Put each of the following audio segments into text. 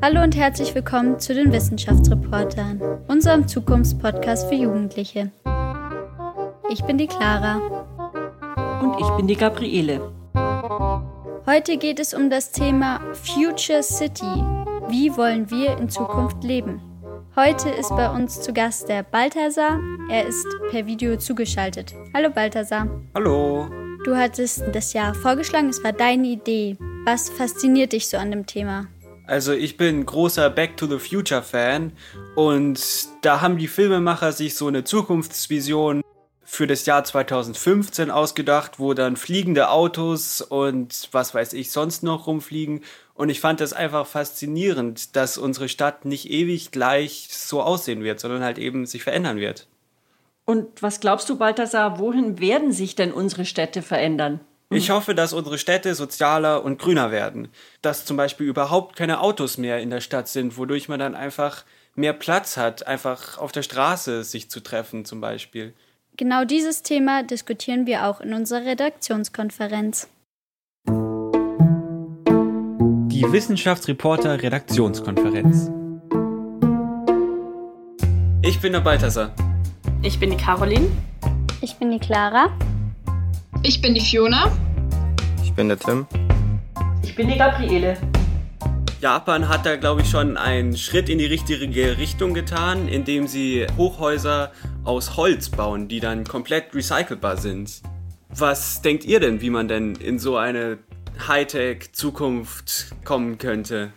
Hallo und herzlich willkommen zu den Wissenschaftsreportern, unserem Zukunftspodcast für Jugendliche. Ich bin die Clara. Und ich bin die Gabriele. Heute geht es um das Thema Future City. Wie wollen wir in Zukunft leben? Heute ist bei uns zu Gast der Balthasar. Er ist per Video zugeschaltet. Hallo Balthasar. Hallo. Du hattest das Jahr vorgeschlagen, es war deine Idee. Was fasziniert dich so an dem Thema? Also ich bin großer Back to the Future Fan und da haben die Filmemacher sich so eine Zukunftsvision für das Jahr 2015 ausgedacht, wo dann fliegende Autos und was weiß ich sonst noch rumfliegen. Und ich fand das einfach faszinierend, dass unsere Stadt nicht ewig gleich so aussehen wird, sondern halt eben sich verändern wird. Und was glaubst du, Balthasar, wohin werden sich denn unsere Städte verändern? Ich hoffe, dass unsere Städte sozialer und grüner werden. Dass zum Beispiel überhaupt keine Autos mehr in der Stadt sind, wodurch man dann einfach mehr Platz hat, einfach auf der Straße sich zu treffen zum Beispiel. Genau dieses Thema diskutieren wir auch in unserer Redaktionskonferenz. Die Wissenschaftsreporter Redaktionskonferenz. Ich bin der Balthasar. Ich bin die Caroline. Ich bin die Clara. Ich bin die Fiona. Ich bin der Tim. Ich bin die Gabriele. Japan hat da, glaube ich, schon einen Schritt in die richtige Richtung getan, indem sie Hochhäuser aus Holz bauen, die dann komplett recycelbar sind. Was denkt ihr denn, wie man denn in so eine Hightech-Zukunft kommen könnte?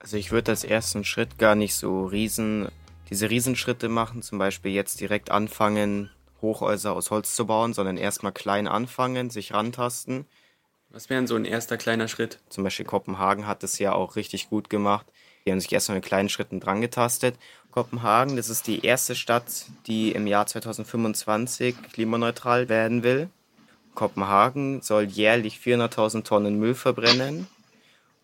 Also ich würde als ersten Schritt gar nicht so riesen, diese Riesenschritte machen, zum Beispiel jetzt direkt anfangen, Hochhäuser aus Holz zu bauen, sondern erstmal klein anfangen, sich rantasten was wäre so ein erster kleiner Schritt? Zum Beispiel Kopenhagen hat es ja auch richtig gut gemacht. Die haben sich erstmal mit kleinen Schritten dran getastet. Kopenhagen, das ist die erste Stadt, die im Jahr 2025 klimaneutral werden will. Kopenhagen soll jährlich 400.000 Tonnen Müll verbrennen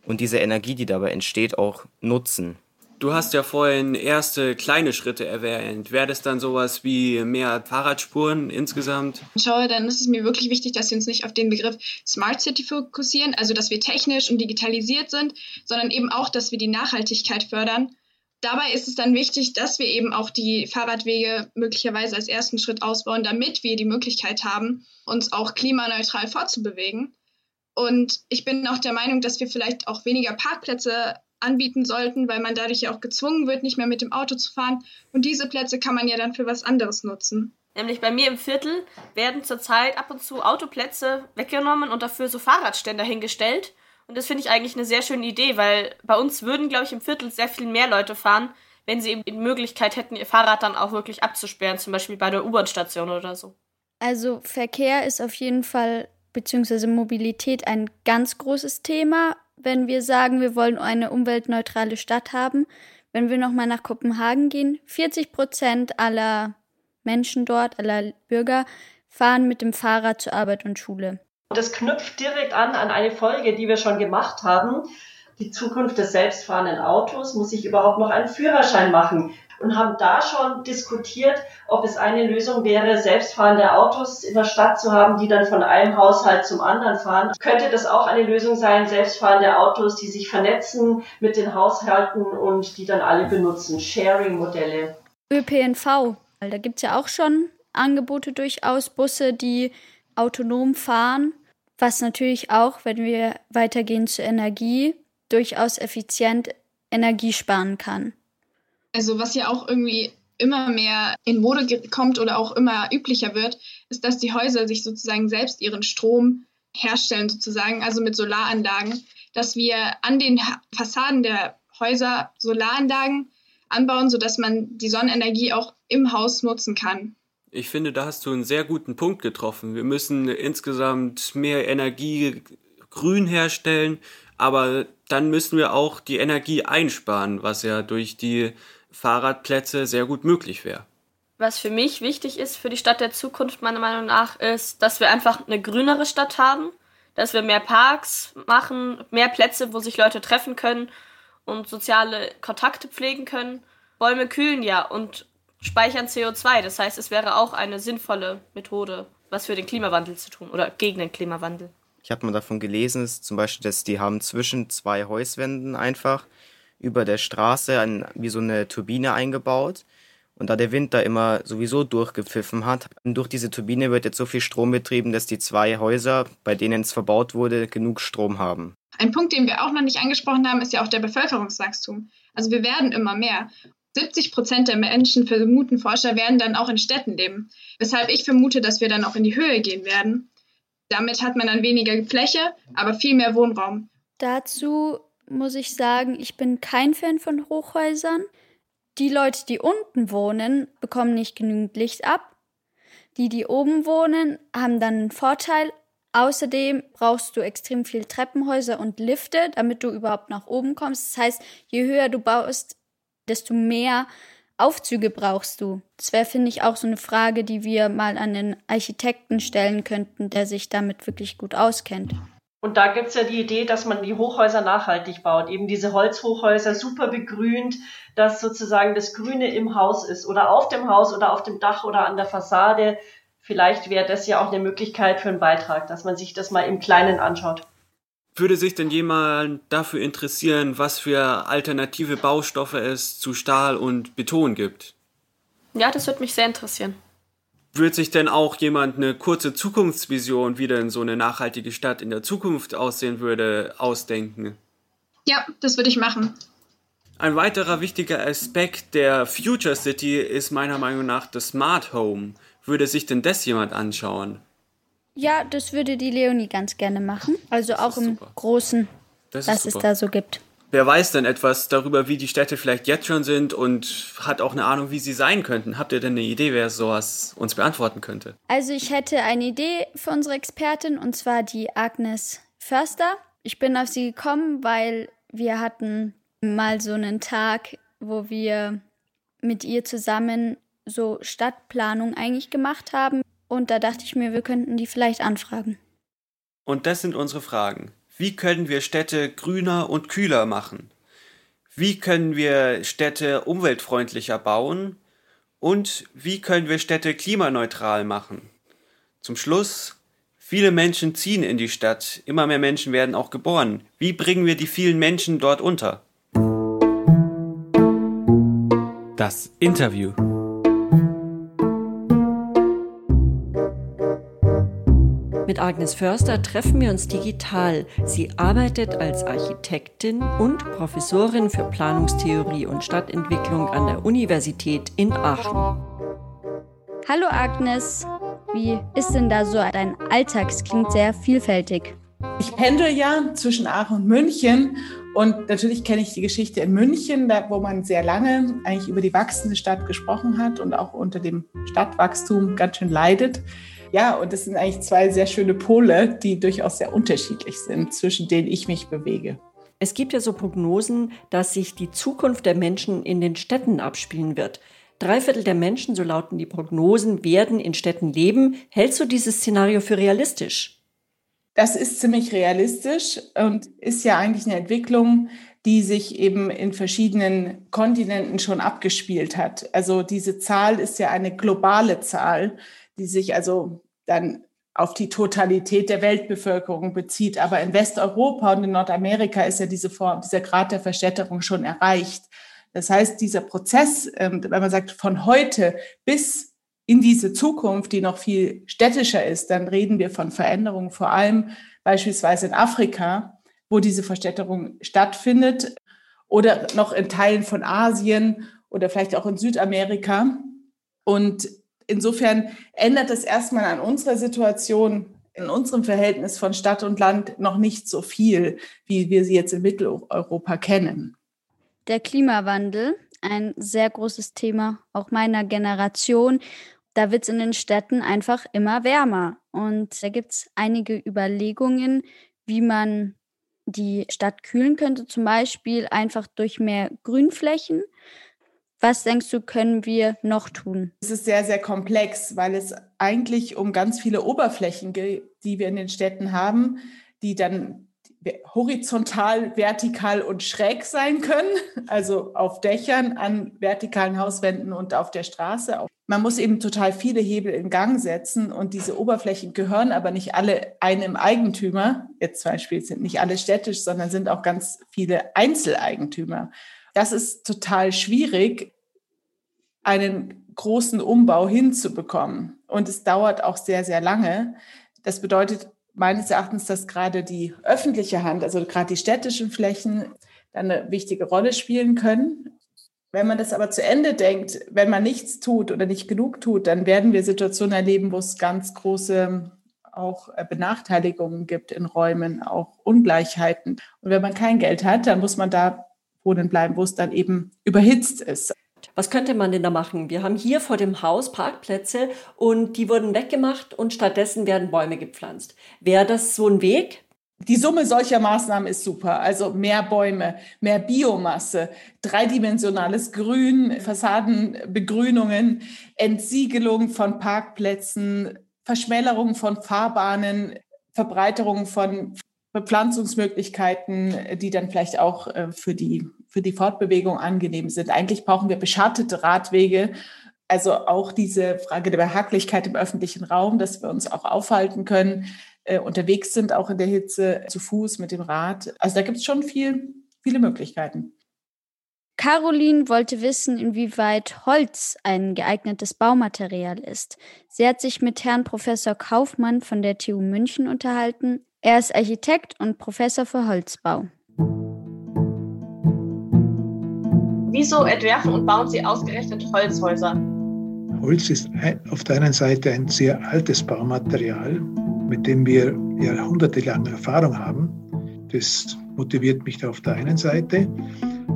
und diese Energie, die dabei entsteht, auch nutzen. Du hast ja vorhin erste kleine Schritte erwähnt. Wäre das dann sowas wie mehr Fahrradspuren insgesamt? Schau, dann ist es mir wirklich wichtig, dass wir uns nicht auf den Begriff Smart City fokussieren, also dass wir technisch und digitalisiert sind, sondern eben auch, dass wir die Nachhaltigkeit fördern. Dabei ist es dann wichtig, dass wir eben auch die Fahrradwege möglicherweise als ersten Schritt ausbauen, damit wir die Möglichkeit haben, uns auch klimaneutral fortzubewegen. Und ich bin auch der Meinung, dass wir vielleicht auch weniger Parkplätze anbieten sollten, weil man dadurch ja auch gezwungen wird, nicht mehr mit dem Auto zu fahren. Und diese Plätze kann man ja dann für was anderes nutzen. Nämlich bei mir im Viertel werden zurzeit ab und zu Autoplätze weggenommen und dafür so Fahrradständer hingestellt. Und das finde ich eigentlich eine sehr schöne Idee, weil bei uns würden, glaube ich, im Viertel sehr viel mehr Leute fahren, wenn sie eben die Möglichkeit hätten, ihr Fahrrad dann auch wirklich abzusperren, zum Beispiel bei der U-Bahn-Station oder so. Also Verkehr ist auf jeden Fall, beziehungsweise Mobilität ein ganz großes Thema wenn wir sagen, wir wollen eine umweltneutrale Stadt haben. Wenn wir nochmal nach Kopenhagen gehen, 40 Prozent aller Menschen dort, aller Bürger, fahren mit dem Fahrrad zur Arbeit und Schule. Das knüpft direkt an an eine Folge, die wir schon gemacht haben. Die Zukunft des selbstfahrenden Autos. Muss ich überhaupt noch einen Führerschein machen? Und haben da schon diskutiert, ob es eine Lösung wäre, selbstfahrende Autos in der Stadt zu haben, die dann von einem Haushalt zum anderen fahren. Könnte das auch eine Lösung sein, selbstfahrende Autos, die sich vernetzen mit den Haushalten und die dann alle benutzen? Sharing-Modelle. ÖPNV, da gibt es ja auch schon Angebote durchaus, Busse, die autonom fahren, was natürlich auch, wenn wir weitergehen zur Energie, durchaus effizient Energie sparen kann. Also was ja auch irgendwie immer mehr in Mode kommt oder auch immer üblicher wird, ist, dass die Häuser sich sozusagen selbst ihren Strom herstellen, sozusagen, also mit Solaranlagen, dass wir an den Fassaden der Häuser Solaranlagen anbauen, sodass man die Sonnenenergie auch im Haus nutzen kann. Ich finde, da hast du einen sehr guten Punkt getroffen. Wir müssen insgesamt mehr Energie grün herstellen, aber dann müssen wir auch die Energie einsparen, was ja durch die Fahrradplätze sehr gut möglich wäre. Was für mich wichtig ist für die Stadt der Zukunft meiner Meinung nach ist, dass wir einfach eine grünere Stadt haben, dass wir mehr Parks machen, mehr Plätze, wo sich Leute treffen können und soziale Kontakte pflegen können. Bäume kühlen ja und speichern CO2. Das heißt, es wäre auch eine sinnvolle Methode, was für den Klimawandel zu tun oder gegen den Klimawandel. Ich habe mal davon gelesen, zum Beispiel, dass die haben zwischen zwei Hauswänden einfach über der Straße ein, wie so eine Turbine eingebaut. Und da der Wind da immer sowieso durchgepfiffen hat, durch diese Turbine wird jetzt so viel Strom betrieben, dass die zwei Häuser, bei denen es verbaut wurde, genug Strom haben. Ein Punkt, den wir auch noch nicht angesprochen haben, ist ja auch der Bevölkerungswachstum. Also wir werden immer mehr. 70 Prozent der Menschen, vermuten Forscher, werden dann auch in Städten leben. Weshalb ich vermute, dass wir dann auch in die Höhe gehen werden. Damit hat man dann weniger Fläche, aber viel mehr Wohnraum. Dazu muss ich sagen, ich bin kein Fan von Hochhäusern. Die Leute, die unten wohnen, bekommen nicht genügend Licht ab. Die, die oben wohnen, haben dann einen Vorteil. Außerdem brauchst du extrem viel Treppenhäuser und Lifte, damit du überhaupt nach oben kommst. Das heißt, je höher du baust, desto mehr Aufzüge brauchst du. Das wäre, finde ich, auch so eine Frage, die wir mal an den Architekten stellen könnten, der sich damit wirklich gut auskennt. Und da gibt es ja die Idee, dass man die Hochhäuser nachhaltig baut. Eben diese Holzhochhäuser super begrünt, dass sozusagen das Grüne im Haus ist oder auf dem Haus oder auf dem Dach oder an der Fassade. Vielleicht wäre das ja auch eine Möglichkeit für einen Beitrag, dass man sich das mal im Kleinen anschaut. Würde sich denn jemand dafür interessieren, was für alternative Baustoffe es zu Stahl und Beton gibt? Ja, das würde mich sehr interessieren. Wird sich denn auch jemand eine kurze Zukunftsvision, wie denn so eine nachhaltige Stadt in der Zukunft aussehen würde, ausdenken? Ja, das würde ich machen. Ein weiterer wichtiger Aspekt der Future City ist meiner Meinung nach das Smart Home. Würde sich denn das jemand anschauen? Ja, das würde die Leonie ganz gerne machen. Also auch im super. Großen, Das was es da so gibt. Wer weiß denn etwas darüber, wie die Städte vielleicht jetzt schon sind und hat auch eine Ahnung, wie sie sein könnten? Habt ihr denn eine Idee, wer sowas uns beantworten könnte? Also ich hätte eine Idee für unsere Expertin und zwar die Agnes Förster. Ich bin auf sie gekommen, weil wir hatten mal so einen Tag, wo wir mit ihr zusammen so Stadtplanung eigentlich gemacht haben. Und da dachte ich mir, wir könnten die vielleicht anfragen. Und das sind unsere Fragen. Wie können wir Städte grüner und kühler machen? Wie können wir Städte umweltfreundlicher bauen? Und wie können wir Städte klimaneutral machen? Zum Schluss, viele Menschen ziehen in die Stadt, immer mehr Menschen werden auch geboren. Wie bringen wir die vielen Menschen dort unter? Das Interview. Mit Agnes Förster treffen wir uns digital. Sie arbeitet als Architektin und Professorin für Planungstheorie und Stadtentwicklung an der Universität in Aachen. Hallo Agnes, wie ist denn da so dein Alltag? Es klingt sehr vielfältig. Ich pendel ja zwischen Aachen und München und natürlich kenne ich die Geschichte in München, da, wo man sehr lange eigentlich über die wachsende Stadt gesprochen hat und auch unter dem Stadtwachstum ganz schön leidet. Ja, und das sind eigentlich zwei sehr schöne Pole, die durchaus sehr unterschiedlich sind, zwischen denen ich mich bewege. Es gibt ja so Prognosen, dass sich die Zukunft der Menschen in den Städten abspielen wird. Drei Viertel der Menschen, so lauten die Prognosen, werden in Städten leben. Hältst du dieses Szenario für realistisch? Das ist ziemlich realistisch und ist ja eigentlich eine Entwicklung, die sich eben in verschiedenen Kontinenten schon abgespielt hat. Also diese Zahl ist ja eine globale Zahl, die sich also dann auf die Totalität der Weltbevölkerung bezieht. Aber in Westeuropa und in Nordamerika ist ja diese Form, dieser Grad der Verstädterung schon erreicht. Das heißt, dieser Prozess, ähm, wenn man sagt, von heute bis in diese Zukunft, die noch viel städtischer ist, dann reden wir von Veränderungen, vor allem beispielsweise in Afrika, wo diese Verstädterung stattfindet oder noch in Teilen von Asien oder vielleicht auch in Südamerika. Und insofern ändert es erstmal an unserer Situation, in unserem Verhältnis von Stadt und Land noch nicht so viel, wie wir sie jetzt in Mitteleuropa kennen. Der Klimawandel, ein sehr großes Thema auch meiner Generation. Da wird es in den Städten einfach immer wärmer. Und da gibt es einige Überlegungen, wie man die Stadt kühlen könnte, zum Beispiel einfach durch mehr Grünflächen. Was denkst du, können wir noch tun? Es ist sehr, sehr komplex, weil es eigentlich um ganz viele Oberflächen geht, die wir in den Städten haben, die dann horizontal, vertikal und schräg sein können, also auf Dächern, an vertikalen Hauswänden und auf der Straße. Man muss eben total viele Hebel in Gang setzen und diese Oberflächen gehören aber nicht alle einem Eigentümer. Jetzt zum Beispiel sind nicht alle städtisch, sondern sind auch ganz viele Einzeleigentümer. Das ist total schwierig, einen großen Umbau hinzubekommen. Und es dauert auch sehr, sehr lange. Das bedeutet, meines Erachtens, dass gerade die öffentliche Hand, also gerade die städtischen Flächen, eine wichtige Rolle spielen können. Wenn man das aber zu Ende denkt, wenn man nichts tut oder nicht genug tut, dann werden wir Situationen erleben, wo es ganz große auch äh, Benachteiligungen gibt in Räumen, auch Ungleichheiten. Und wenn man kein Geld hat, dann muss man da wohnen bleiben, wo es dann eben überhitzt ist. Was könnte man denn da machen? Wir haben hier vor dem Haus Parkplätze und die wurden weggemacht und stattdessen werden Bäume gepflanzt. Wäre das so ein Weg? Die Summe solcher Maßnahmen ist super. Also mehr Bäume, mehr Biomasse, dreidimensionales Grün, Fassadenbegrünungen, Entsiegelung von Parkplätzen, Verschmälerung von Fahrbahnen, Verbreiterung von Bepflanzungsmöglichkeiten, die dann vielleicht auch äh, für die für die Fortbewegung angenehm sind. Eigentlich brauchen wir beschattete Radwege, also auch diese Frage der Behaglichkeit im öffentlichen Raum, dass wir uns auch aufhalten können, äh, unterwegs sind, auch in der Hitze, zu Fuß, mit dem Rad. Also da gibt es schon viel, viele Möglichkeiten. Caroline wollte wissen, inwieweit Holz ein geeignetes Baumaterial ist. Sie hat sich mit Herrn Professor Kaufmann von der TU München unterhalten. Er ist Architekt und Professor für Holzbau. Wieso entwerfen und bauen Sie ausgerechnet Holzhäuser? Holz ist auf der einen Seite ein sehr altes Baumaterial, mit dem wir jahrhundertelange Erfahrung haben. Das motiviert mich auf der einen Seite.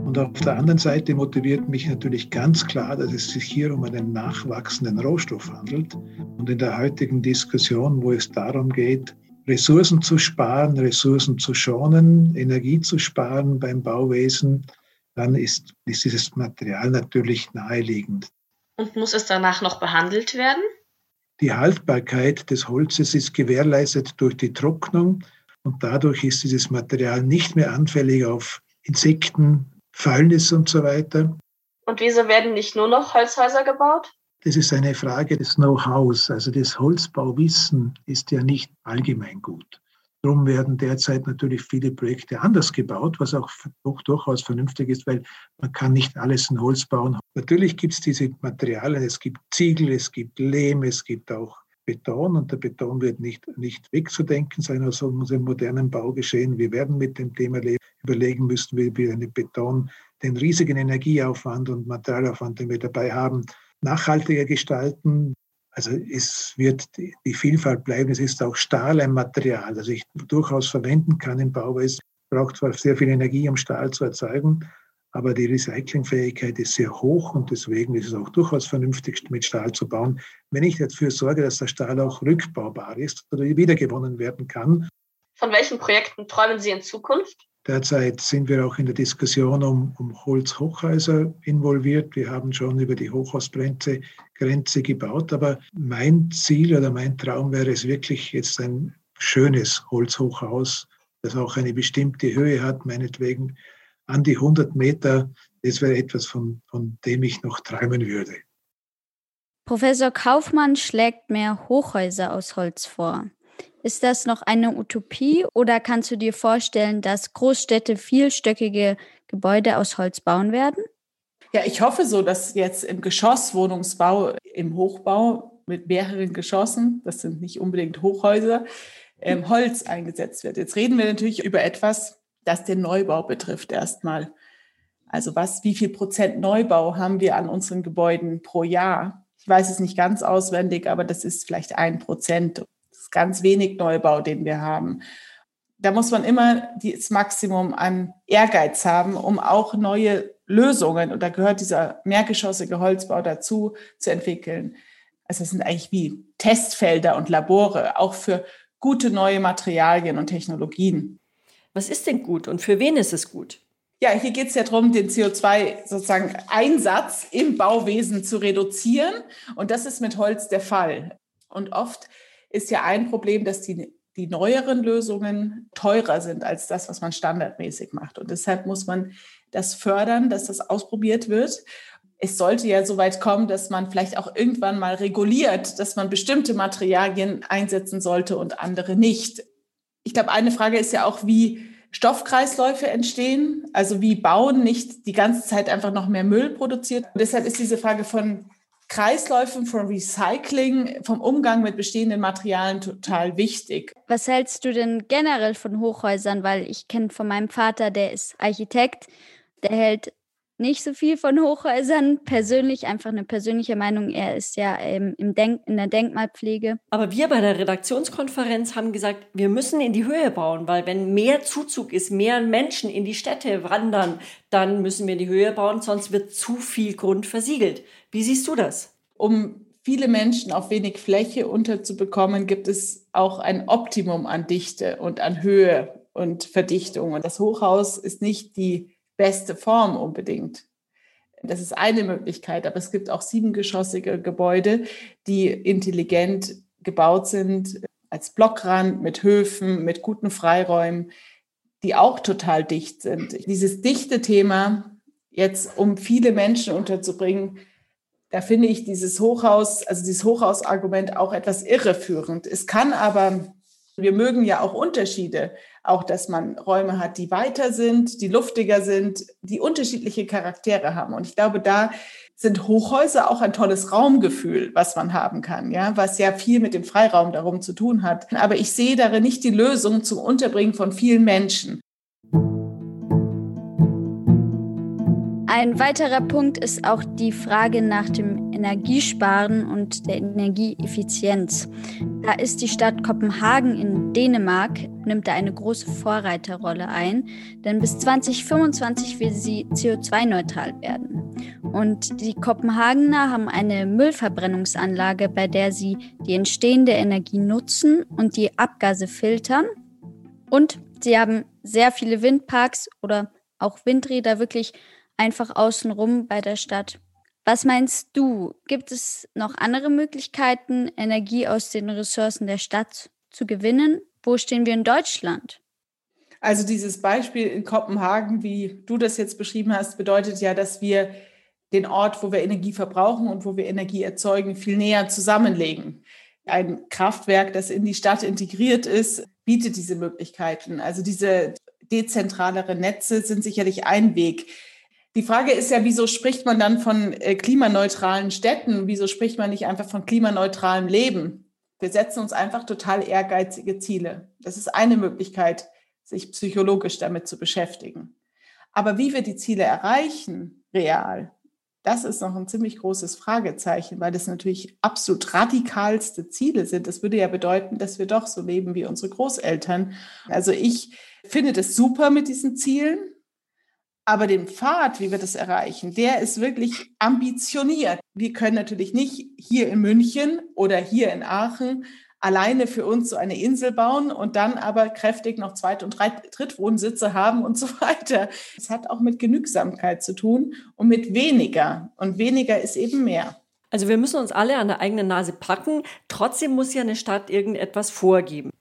Und auf der anderen Seite motiviert mich natürlich ganz klar, dass es sich hier um einen nachwachsenden Rohstoff handelt. Und in der heutigen Diskussion, wo es darum geht, Ressourcen zu sparen, Ressourcen zu schonen, Energie zu sparen beim Bauwesen, dann ist, ist dieses Material natürlich naheliegend. Und muss es danach noch behandelt werden? Die Haltbarkeit des Holzes ist gewährleistet durch die Trocknung und dadurch ist dieses Material nicht mehr anfällig auf Insekten, Fäulnis und so weiter. Und wieso werden nicht nur noch Holzhäuser gebaut? Das ist eine Frage des Know-hows. Also das Holzbauwissen ist ja nicht allgemein gut. Darum werden derzeit natürlich viele Projekte anders gebaut, was auch durchaus vernünftig ist, weil man kann nicht alles in Holz bauen. Natürlich gibt es diese Materialien, es gibt Ziegel, es gibt Lehm, es gibt auch Beton und der Beton wird nicht, nicht wegzudenken sein aus unserem modernen Baugeschehen. Wir werden mit dem Thema überlegen müssen, wie wir einen Beton, den riesigen Energieaufwand und Materialaufwand, den wir dabei haben, nachhaltiger gestalten. Also es wird die Vielfalt bleiben. Es ist auch Stahl ein Material, das ich durchaus verwenden kann im Bau. Es braucht zwar sehr viel Energie, um Stahl zu erzeugen, aber die Recyclingfähigkeit ist sehr hoch und deswegen ist es auch durchaus vernünftig, mit Stahl zu bauen, wenn ich dafür sorge, dass der Stahl auch rückbaubar ist oder wiedergewonnen werden kann. Von welchen Projekten träumen Sie in Zukunft? Derzeit sind wir auch in der Diskussion um, um Holzhochhäuser involviert. Wir haben schon über die Hochhausgrenze Grenze gebaut, aber mein Ziel oder mein Traum wäre es wirklich jetzt ein schönes Holzhochhaus, das auch eine bestimmte Höhe hat, meinetwegen an die 100 Meter. Das wäre etwas, von, von dem ich noch träumen würde. Professor Kaufmann schlägt mehr Hochhäuser aus Holz vor. Ist das noch eine Utopie oder kannst du dir vorstellen, dass Großstädte vielstöckige Gebäude aus Holz bauen werden? Ja, ich hoffe so, dass jetzt im Geschosswohnungsbau, im Hochbau mit mehreren Geschossen, das sind nicht unbedingt Hochhäuser, ähm, Holz eingesetzt wird. Jetzt reden wir natürlich über etwas, das den Neubau betrifft erstmal. Also was, wie viel Prozent Neubau haben wir an unseren Gebäuden pro Jahr? Ich weiß es nicht ganz auswendig, aber das ist vielleicht ein Prozent ganz wenig Neubau, den wir haben. Da muss man immer das Maximum an Ehrgeiz haben, um auch neue Lösungen, und da gehört dieser mehrgeschossige Holzbau dazu, zu entwickeln. Also es sind eigentlich wie Testfelder und Labore, auch für gute neue Materialien und Technologien. Was ist denn gut und für wen ist es gut? Ja, hier geht es ja darum, den CO2 sozusagen Einsatz im Bauwesen zu reduzieren. Und das ist mit Holz der Fall. Und oft ist ja ein Problem, dass die die neueren Lösungen teurer sind als das, was man standardmäßig macht. Und deshalb muss man das fördern, dass das ausprobiert wird. Es sollte ja so weit kommen, dass man vielleicht auch irgendwann mal reguliert, dass man bestimmte Materialien einsetzen sollte und andere nicht. Ich glaube, eine Frage ist ja auch, wie Stoffkreisläufe entstehen, also wie Bauen nicht die ganze Zeit einfach noch mehr Müll produziert. Und deshalb ist diese Frage von Kreisläufen, von Recycling, vom Umgang mit bestehenden Materialien total wichtig. Was hältst du denn generell von Hochhäusern? Weil ich kenne von meinem Vater, der ist Architekt, der hält nicht so viel von Hochhäusern. Persönlich, einfach eine persönliche Meinung. Er ist ja ähm, im Denk in der Denkmalpflege. Aber wir bei der Redaktionskonferenz haben gesagt, wir müssen in die Höhe bauen, weil wenn mehr Zuzug ist, mehr Menschen in die Städte wandern, dann müssen wir in die Höhe bauen, sonst wird zu viel Grund versiegelt. Wie siehst du das? Um viele Menschen auf wenig Fläche unterzubekommen, gibt es auch ein Optimum an Dichte und an Höhe und Verdichtung. Und das Hochhaus ist nicht die beste Form unbedingt. Das ist eine Möglichkeit, aber es gibt auch siebengeschossige Gebäude, die intelligent gebaut sind, als Blockrand, mit Höfen, mit guten Freiräumen, die auch total dicht sind. Dieses dichte Thema, jetzt um viele Menschen unterzubringen, da finde ich dieses Hochhaus, also dieses Hochhausargument auch etwas irreführend. Es kann aber wir mögen ja auch Unterschiede, auch dass man Räume hat, die weiter sind, die luftiger sind, die unterschiedliche Charaktere haben. Und ich glaube, da sind Hochhäuser auch ein tolles Raumgefühl, was man haben kann, ja, was ja viel mit dem Freiraum darum zu tun hat. Aber ich sehe darin nicht die Lösung zum Unterbringen von vielen Menschen. Ein weiterer Punkt ist auch die Frage nach dem Energiesparen und der Energieeffizienz. Da ist die Stadt Kopenhagen in Dänemark, nimmt da eine große Vorreiterrolle ein, denn bis 2025 will sie CO2-neutral werden. Und die Kopenhagener haben eine Müllverbrennungsanlage, bei der sie die entstehende Energie nutzen und die Abgase filtern. Und sie haben sehr viele Windparks oder auch Windräder wirklich einfach außenrum bei der Stadt. Was meinst du? Gibt es noch andere Möglichkeiten, Energie aus den Ressourcen der Stadt zu gewinnen? Wo stehen wir in Deutschland? Also dieses Beispiel in Kopenhagen, wie du das jetzt beschrieben hast, bedeutet ja, dass wir den Ort, wo wir Energie verbrauchen und wo wir Energie erzeugen, viel näher zusammenlegen. Ein Kraftwerk, das in die Stadt integriert ist, bietet diese Möglichkeiten. Also diese dezentraleren Netze sind sicherlich ein Weg. Die Frage ist ja, wieso spricht man dann von äh, klimaneutralen Städten? Wieso spricht man nicht einfach von klimaneutralem Leben? Wir setzen uns einfach total ehrgeizige Ziele. Das ist eine Möglichkeit, sich psychologisch damit zu beschäftigen. Aber wie wir die Ziele erreichen, real, das ist noch ein ziemlich großes Fragezeichen, weil das natürlich absolut radikalste Ziele sind. Das würde ja bedeuten, dass wir doch so leben wie unsere Großeltern. Also ich finde das super mit diesen Zielen. Aber den Pfad, wie wir das erreichen, der ist wirklich ambitioniert. Wir können natürlich nicht hier in München oder hier in Aachen alleine für uns so eine Insel bauen und dann aber kräftig noch Zweit- und Drittwohnsitze haben und so weiter. Es hat auch mit Genügsamkeit zu tun und mit weniger. Und weniger ist eben mehr. Also wir müssen uns alle an der eigenen Nase packen. Trotzdem muss ja eine Stadt irgendetwas vorgeben.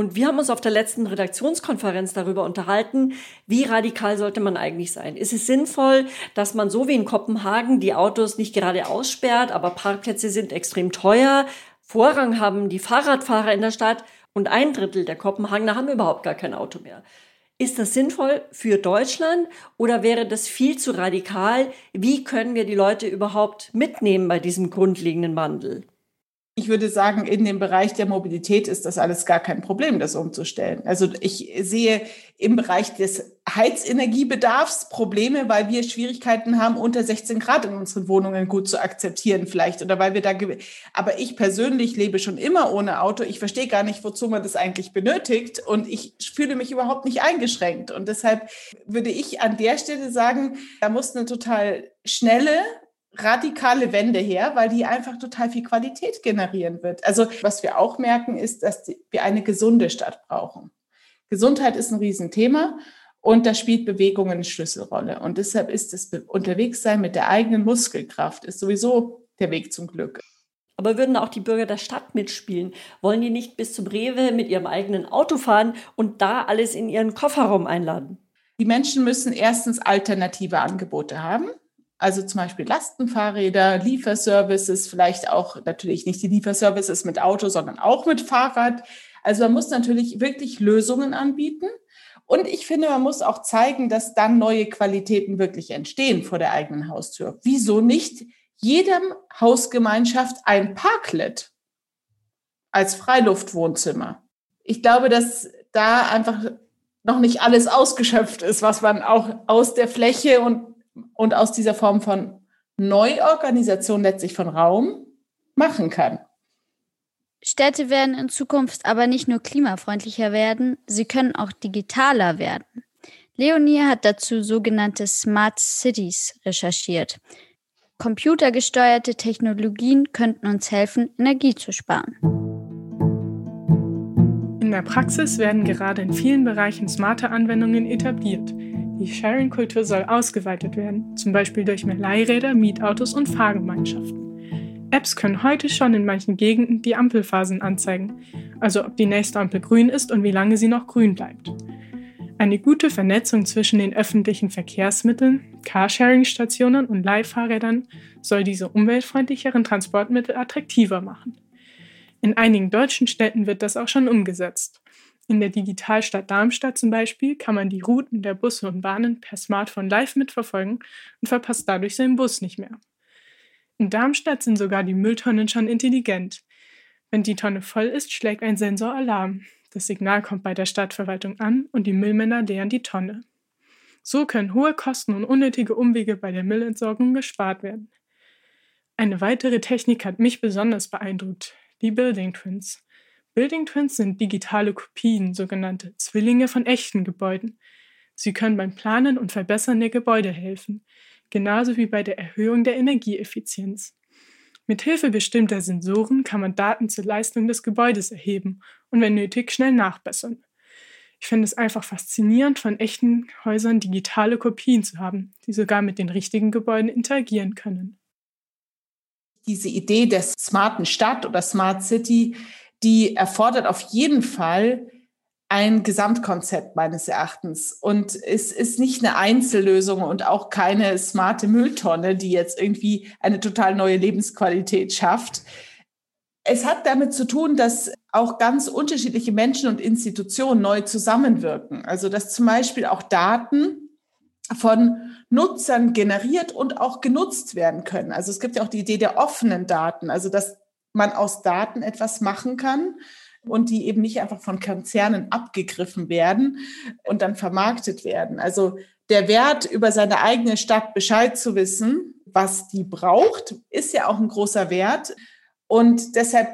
Und wir haben uns auf der letzten Redaktionskonferenz darüber unterhalten, wie radikal sollte man eigentlich sein. Ist es sinnvoll, dass man so wie in Kopenhagen die Autos nicht gerade aussperrt, aber Parkplätze sind extrem teuer, Vorrang haben die Fahrradfahrer in der Stadt und ein Drittel der Kopenhagener haben überhaupt gar kein Auto mehr. Ist das sinnvoll für Deutschland oder wäre das viel zu radikal? Wie können wir die Leute überhaupt mitnehmen bei diesem grundlegenden Wandel? Ich würde sagen, in dem Bereich der Mobilität ist das alles gar kein Problem, das umzustellen. Also ich sehe im Bereich des Heizenergiebedarfs Probleme, weil wir Schwierigkeiten haben, unter 16 Grad in unseren Wohnungen gut zu akzeptieren vielleicht oder weil wir da, aber ich persönlich lebe schon immer ohne Auto. Ich verstehe gar nicht, wozu man das eigentlich benötigt und ich fühle mich überhaupt nicht eingeschränkt. Und deshalb würde ich an der Stelle sagen, da muss eine total schnelle radikale Wende her, weil die einfach total viel Qualität generieren wird. Also was wir auch merken, ist, dass wir eine gesunde Stadt brauchen. Gesundheit ist ein Riesenthema und da spielt Bewegung eine Schlüsselrolle. Und deshalb ist das Unterwegssein mit der eigenen Muskelkraft ist sowieso der Weg zum Glück. Aber würden auch die Bürger der Stadt mitspielen? Wollen die nicht bis zum Rewe mit ihrem eigenen Auto fahren und da alles in ihren Kofferraum einladen? Die Menschen müssen erstens alternative Angebote haben. Also zum Beispiel Lastenfahrräder, Lieferservices, vielleicht auch natürlich nicht die Lieferservices mit Auto, sondern auch mit Fahrrad. Also man muss natürlich wirklich Lösungen anbieten. Und ich finde, man muss auch zeigen, dass dann neue Qualitäten wirklich entstehen vor der eigenen Haustür. Wieso nicht jedem Hausgemeinschaft ein Parklet als Freiluftwohnzimmer? Ich glaube, dass da einfach noch nicht alles ausgeschöpft ist, was man auch aus der Fläche und und aus dieser Form von Neuorganisation letztlich von Raum machen kann. Städte werden in Zukunft aber nicht nur klimafreundlicher werden, sie können auch digitaler werden. Leonie hat dazu sogenannte Smart Cities recherchiert. Computergesteuerte Technologien könnten uns helfen, Energie zu sparen. In der Praxis werden gerade in vielen Bereichen smarte Anwendungen etabliert, die Sharing-Kultur soll ausgeweitet werden, zum Beispiel durch mehr Leihräder, Mietautos und Fahrgemeinschaften. Apps können heute schon in manchen Gegenden die Ampelphasen anzeigen, also ob die nächste Ampel grün ist und wie lange sie noch grün bleibt. Eine gute Vernetzung zwischen den öffentlichen Verkehrsmitteln, Carsharing-Stationen und Leihfahrrädern soll diese umweltfreundlicheren Transportmittel attraktiver machen. In einigen deutschen Städten wird das auch schon umgesetzt. In der Digitalstadt Darmstadt zum Beispiel kann man die Routen der Busse und Bahnen per Smartphone live mitverfolgen und verpasst dadurch seinen Bus nicht mehr. In Darmstadt sind sogar die Mülltonnen schon intelligent. Wenn die Tonne voll ist, schlägt ein Sensor Alarm. Das Signal kommt bei der Stadtverwaltung an und die Müllmänner leeren die Tonne. So können hohe Kosten und unnötige Umwege bei der Müllentsorgung gespart werden. Eine weitere Technik hat mich besonders beeindruckt, die Building Twins. Building Twins sind digitale Kopien, sogenannte Zwillinge von echten Gebäuden. Sie können beim Planen und Verbessern der Gebäude helfen, genauso wie bei der Erhöhung der Energieeffizienz. Mit Hilfe bestimmter Sensoren kann man Daten zur Leistung des Gebäudes erheben und wenn nötig schnell nachbessern. Ich finde es einfach faszinierend, von echten Häusern digitale Kopien zu haben, die sogar mit den richtigen Gebäuden interagieren können. Diese Idee der smarten Stadt oder Smart City die erfordert auf jeden Fall ein Gesamtkonzept meines Erachtens. Und es ist nicht eine Einzellösung und auch keine smarte Mülltonne, die jetzt irgendwie eine total neue Lebensqualität schafft. Es hat damit zu tun, dass auch ganz unterschiedliche Menschen und Institutionen neu zusammenwirken. Also dass zum Beispiel auch Daten von Nutzern generiert und auch genutzt werden können. Also es gibt ja auch die Idee der offenen Daten, also dass man aus Daten etwas machen kann und die eben nicht einfach von Konzernen abgegriffen werden und dann vermarktet werden. Also der Wert über seine eigene Stadt Bescheid zu wissen, was die braucht, ist ja auch ein großer Wert. Und deshalb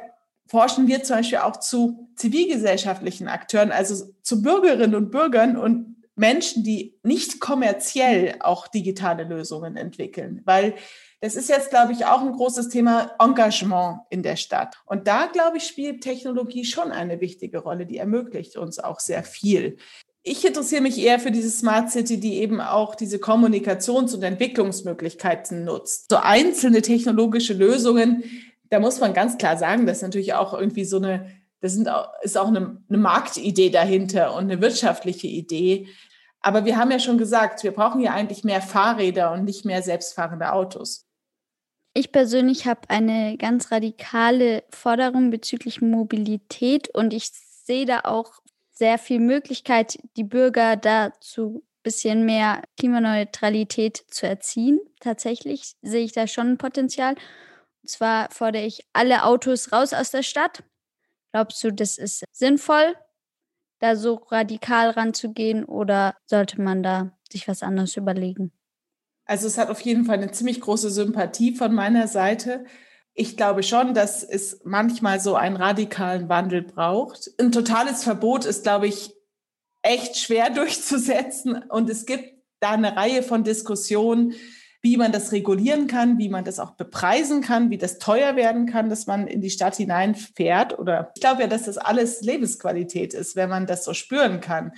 forschen wir zum Beispiel auch zu zivilgesellschaftlichen Akteuren, also zu Bürgerinnen und Bürgern und Menschen, die nicht kommerziell auch digitale Lösungen entwickeln, weil das ist jetzt, glaube ich, auch ein großes Thema Engagement in der Stadt. Und da, glaube ich, spielt Technologie schon eine wichtige Rolle. Die ermöglicht uns auch sehr viel. Ich interessiere mich eher für diese Smart City, die eben auch diese Kommunikations- und Entwicklungsmöglichkeiten nutzt. So einzelne technologische Lösungen, da muss man ganz klar sagen, das ist natürlich auch irgendwie so eine, das ist auch eine, eine Marktidee dahinter und eine wirtschaftliche Idee. Aber wir haben ja schon gesagt, wir brauchen ja eigentlich mehr Fahrräder und nicht mehr selbstfahrende Autos. Ich persönlich habe eine ganz radikale Forderung bezüglich Mobilität und ich sehe da auch sehr viel Möglichkeit, die Bürger dazu ein bisschen mehr Klimaneutralität zu erziehen. Tatsächlich sehe ich da schon ein Potenzial. Und zwar fordere ich alle Autos raus aus der Stadt. Glaubst du, das ist sinnvoll, da so radikal ranzugehen oder sollte man da sich was anderes überlegen? Also es hat auf jeden Fall eine ziemlich große Sympathie von meiner Seite. Ich glaube schon, dass es manchmal so einen radikalen Wandel braucht. Ein totales Verbot ist, glaube ich, echt schwer durchzusetzen. Und es gibt da eine Reihe von Diskussionen, wie man das regulieren kann, wie man das auch bepreisen kann, wie das teuer werden kann, dass man in die Stadt hineinfährt. Oder ich glaube ja, dass das alles Lebensqualität ist, wenn man das so spüren kann.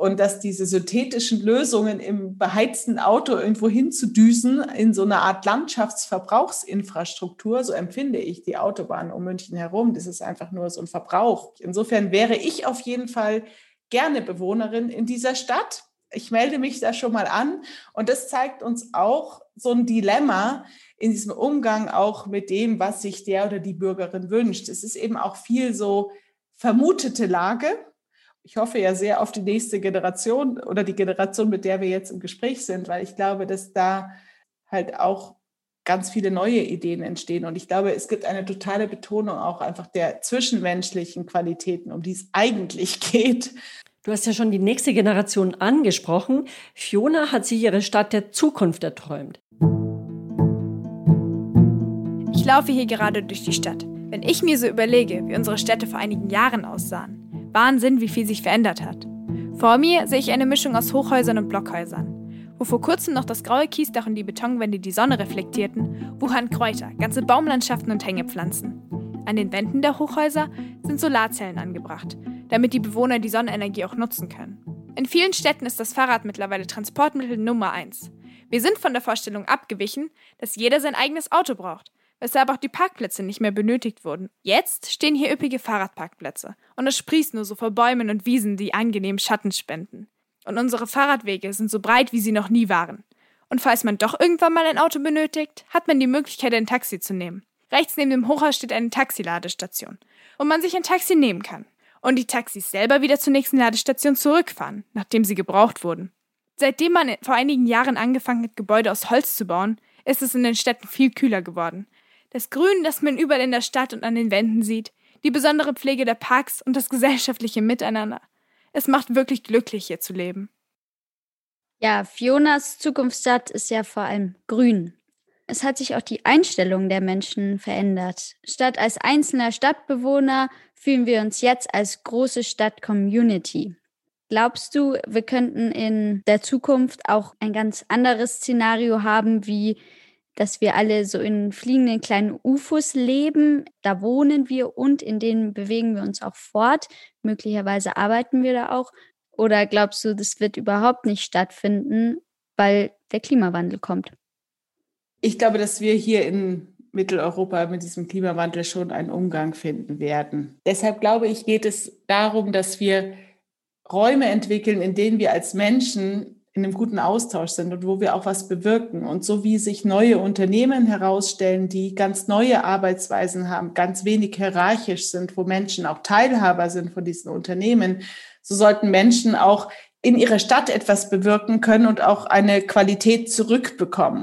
Und dass diese synthetischen Lösungen im beheizten Auto irgendwo hinzudüsen in so eine Art Landschaftsverbrauchsinfrastruktur, so empfinde ich die Autobahn um München herum. Das ist einfach nur so ein Verbrauch. Insofern wäre ich auf jeden Fall gerne Bewohnerin in dieser Stadt. Ich melde mich da schon mal an und das zeigt uns auch so ein Dilemma in diesem Umgang auch mit dem, was sich der oder die Bürgerin wünscht. Es ist eben auch viel so vermutete Lage ich hoffe ja sehr auf die nächste Generation oder die Generation, mit der wir jetzt im Gespräch sind, weil ich glaube, dass da halt auch ganz viele neue Ideen entstehen. Und ich glaube, es gibt eine totale Betonung auch einfach der zwischenmenschlichen Qualitäten, um die es eigentlich geht. Du hast ja schon die nächste Generation angesprochen. Fiona hat sich ihre Stadt der Zukunft erträumt. Ich laufe hier gerade durch die Stadt. Wenn ich mir so überlege, wie unsere Städte vor einigen Jahren aussahen, Wahnsinn, wie viel sich verändert hat. Vor mir sehe ich eine Mischung aus Hochhäusern und Blockhäusern. Wo vor kurzem noch das graue Kiesdach und die Betonwände die Sonne reflektierten, wuchern Kräuter, ganze Baumlandschaften und Hängepflanzen. An den Wänden der Hochhäuser sind Solarzellen angebracht, damit die Bewohner die Sonnenenergie auch nutzen können. In vielen Städten ist das Fahrrad mittlerweile Transportmittel Nummer eins. Wir sind von der Vorstellung abgewichen, dass jeder sein eigenes Auto braucht weshalb auch die Parkplätze nicht mehr benötigt wurden. Jetzt stehen hier üppige Fahrradparkplätze und es sprießt nur so vor Bäumen und Wiesen, die angenehm Schatten spenden. Und unsere Fahrradwege sind so breit, wie sie noch nie waren. Und falls man doch irgendwann mal ein Auto benötigt, hat man die Möglichkeit, ein Taxi zu nehmen. Rechts neben dem Hochhaus steht eine Taxiladestation, wo man sich ein Taxi nehmen kann. Und die Taxis selber wieder zur nächsten Ladestation zurückfahren, nachdem sie gebraucht wurden. Seitdem man vor einigen Jahren angefangen hat, Gebäude aus Holz zu bauen, ist es in den Städten viel kühler geworden. Das Grün, das man überall in der Stadt und an den Wänden sieht, die besondere Pflege der Parks und das gesellschaftliche Miteinander. Es macht wirklich glücklich, hier zu leben. Ja, Fionas Zukunftsstadt ist ja vor allem grün. Es hat sich auch die Einstellung der Menschen verändert. Statt als einzelner Stadtbewohner fühlen wir uns jetzt als große Stadt-Community. Glaubst du, wir könnten in der Zukunft auch ein ganz anderes Szenario haben, wie dass wir alle so in fliegenden kleinen UFOs leben. Da wohnen wir und in denen bewegen wir uns auch fort. Möglicherweise arbeiten wir da auch. Oder glaubst du, das wird überhaupt nicht stattfinden, weil der Klimawandel kommt? Ich glaube, dass wir hier in Mitteleuropa mit diesem Klimawandel schon einen Umgang finden werden. Deshalb glaube ich, geht es darum, dass wir Räume entwickeln, in denen wir als Menschen in einem guten Austausch sind und wo wir auch was bewirken. Und so wie sich neue Unternehmen herausstellen, die ganz neue Arbeitsweisen haben, ganz wenig hierarchisch sind, wo Menschen auch Teilhaber sind von diesen Unternehmen, so sollten Menschen auch in ihrer Stadt etwas bewirken können und auch eine Qualität zurückbekommen.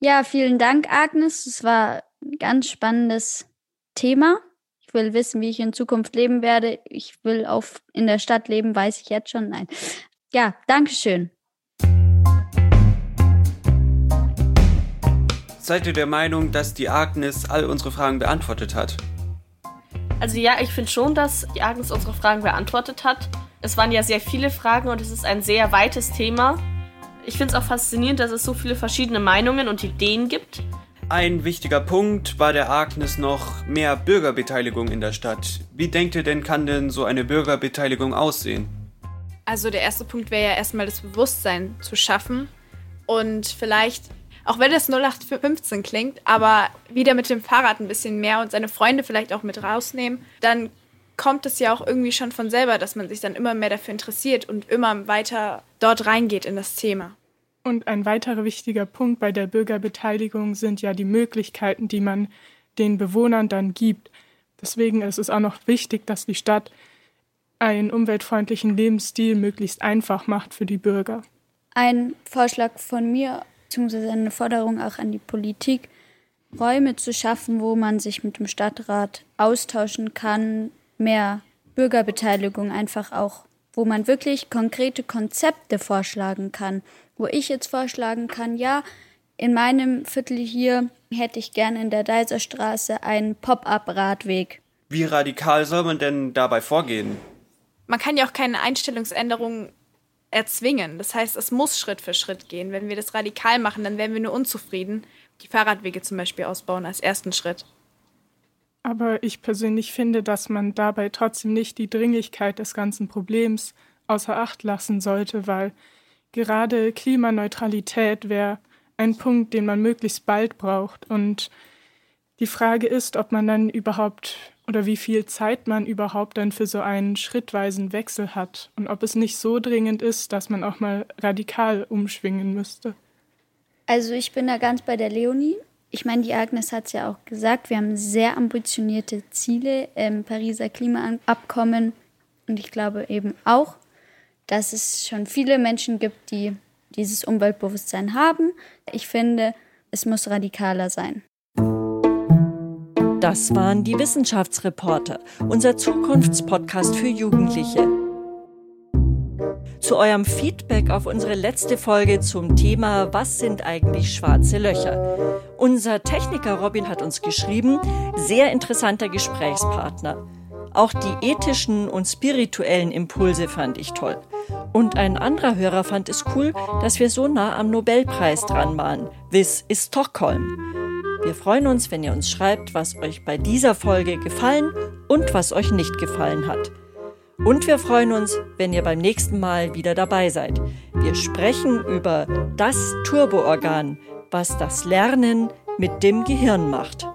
Ja, vielen Dank, Agnes. Es war ein ganz spannendes Thema. Ich will wissen, wie ich in Zukunft leben werde. Ich will auch in der Stadt leben, weiß ich jetzt schon. Nein. Ja, Dankeschön. Seid ihr der Meinung, dass die Agnes all unsere Fragen beantwortet hat? Also ja, ich finde schon, dass die Agnes unsere Fragen beantwortet hat. Es waren ja sehr viele Fragen und es ist ein sehr weites Thema. Ich finde es auch faszinierend, dass es so viele verschiedene Meinungen und Ideen gibt. Ein wichtiger Punkt war der Agnes noch mehr Bürgerbeteiligung in der Stadt. Wie denkt ihr denn, kann denn so eine Bürgerbeteiligung aussehen? Also der erste Punkt wäre ja erstmal das Bewusstsein zu schaffen und vielleicht auch wenn es 0815 klingt, aber wieder mit dem Fahrrad ein bisschen mehr und seine Freunde vielleicht auch mit rausnehmen, dann kommt es ja auch irgendwie schon von selber, dass man sich dann immer mehr dafür interessiert und immer weiter dort reingeht in das Thema. Und ein weiterer wichtiger Punkt bei der Bürgerbeteiligung sind ja die Möglichkeiten, die man den Bewohnern dann gibt. Deswegen ist es auch noch wichtig, dass die Stadt einen umweltfreundlichen Lebensstil möglichst einfach macht für die Bürger. Ein Vorschlag von mir beziehungsweise eine Forderung auch an die Politik, Räume zu schaffen, wo man sich mit dem Stadtrat austauschen kann, mehr Bürgerbeteiligung einfach auch, wo man wirklich konkrete Konzepte vorschlagen kann, wo ich jetzt vorschlagen kann, ja, in meinem Viertel hier hätte ich gerne in der Deiserstraße einen Pop-up-Radweg. Wie radikal soll man denn dabei vorgehen? Man kann ja auch keine Einstellungsänderungen erzwingen. Das heißt, es muss Schritt für Schritt gehen. Wenn wir das radikal machen, dann werden wir nur unzufrieden. Die Fahrradwege zum Beispiel ausbauen als ersten Schritt. Aber ich persönlich finde, dass man dabei trotzdem nicht die Dringlichkeit des ganzen Problems außer Acht lassen sollte, weil gerade Klimaneutralität wäre ein Punkt, den man möglichst bald braucht. Und die Frage ist, ob man dann überhaupt oder wie viel Zeit man überhaupt dann für so einen schrittweisen Wechsel hat und ob es nicht so dringend ist, dass man auch mal radikal umschwingen müsste. Also ich bin da ganz bei der Leonie. Ich meine, die Agnes hat es ja auch gesagt, wir haben sehr ambitionierte Ziele im Pariser Klimaabkommen und ich glaube eben auch, dass es schon viele Menschen gibt, die dieses Umweltbewusstsein haben. Ich finde, es muss radikaler sein. Das waren die Wissenschaftsreporter, unser Zukunftspodcast für Jugendliche. Zu eurem Feedback auf unsere letzte Folge zum Thema Was sind eigentlich schwarze Löcher? Unser Techniker Robin hat uns geschrieben, sehr interessanter Gesprächspartner. Auch die ethischen und spirituellen Impulse fand ich toll. Und ein anderer Hörer fand es cool, dass wir so nah am Nobelpreis dran waren. This is Stockholm. Wir freuen uns, wenn ihr uns schreibt, was euch bei dieser Folge gefallen und was euch nicht gefallen hat. Und wir freuen uns, wenn ihr beim nächsten Mal wieder dabei seid. Wir sprechen über das Turboorgan, was das Lernen mit dem Gehirn macht.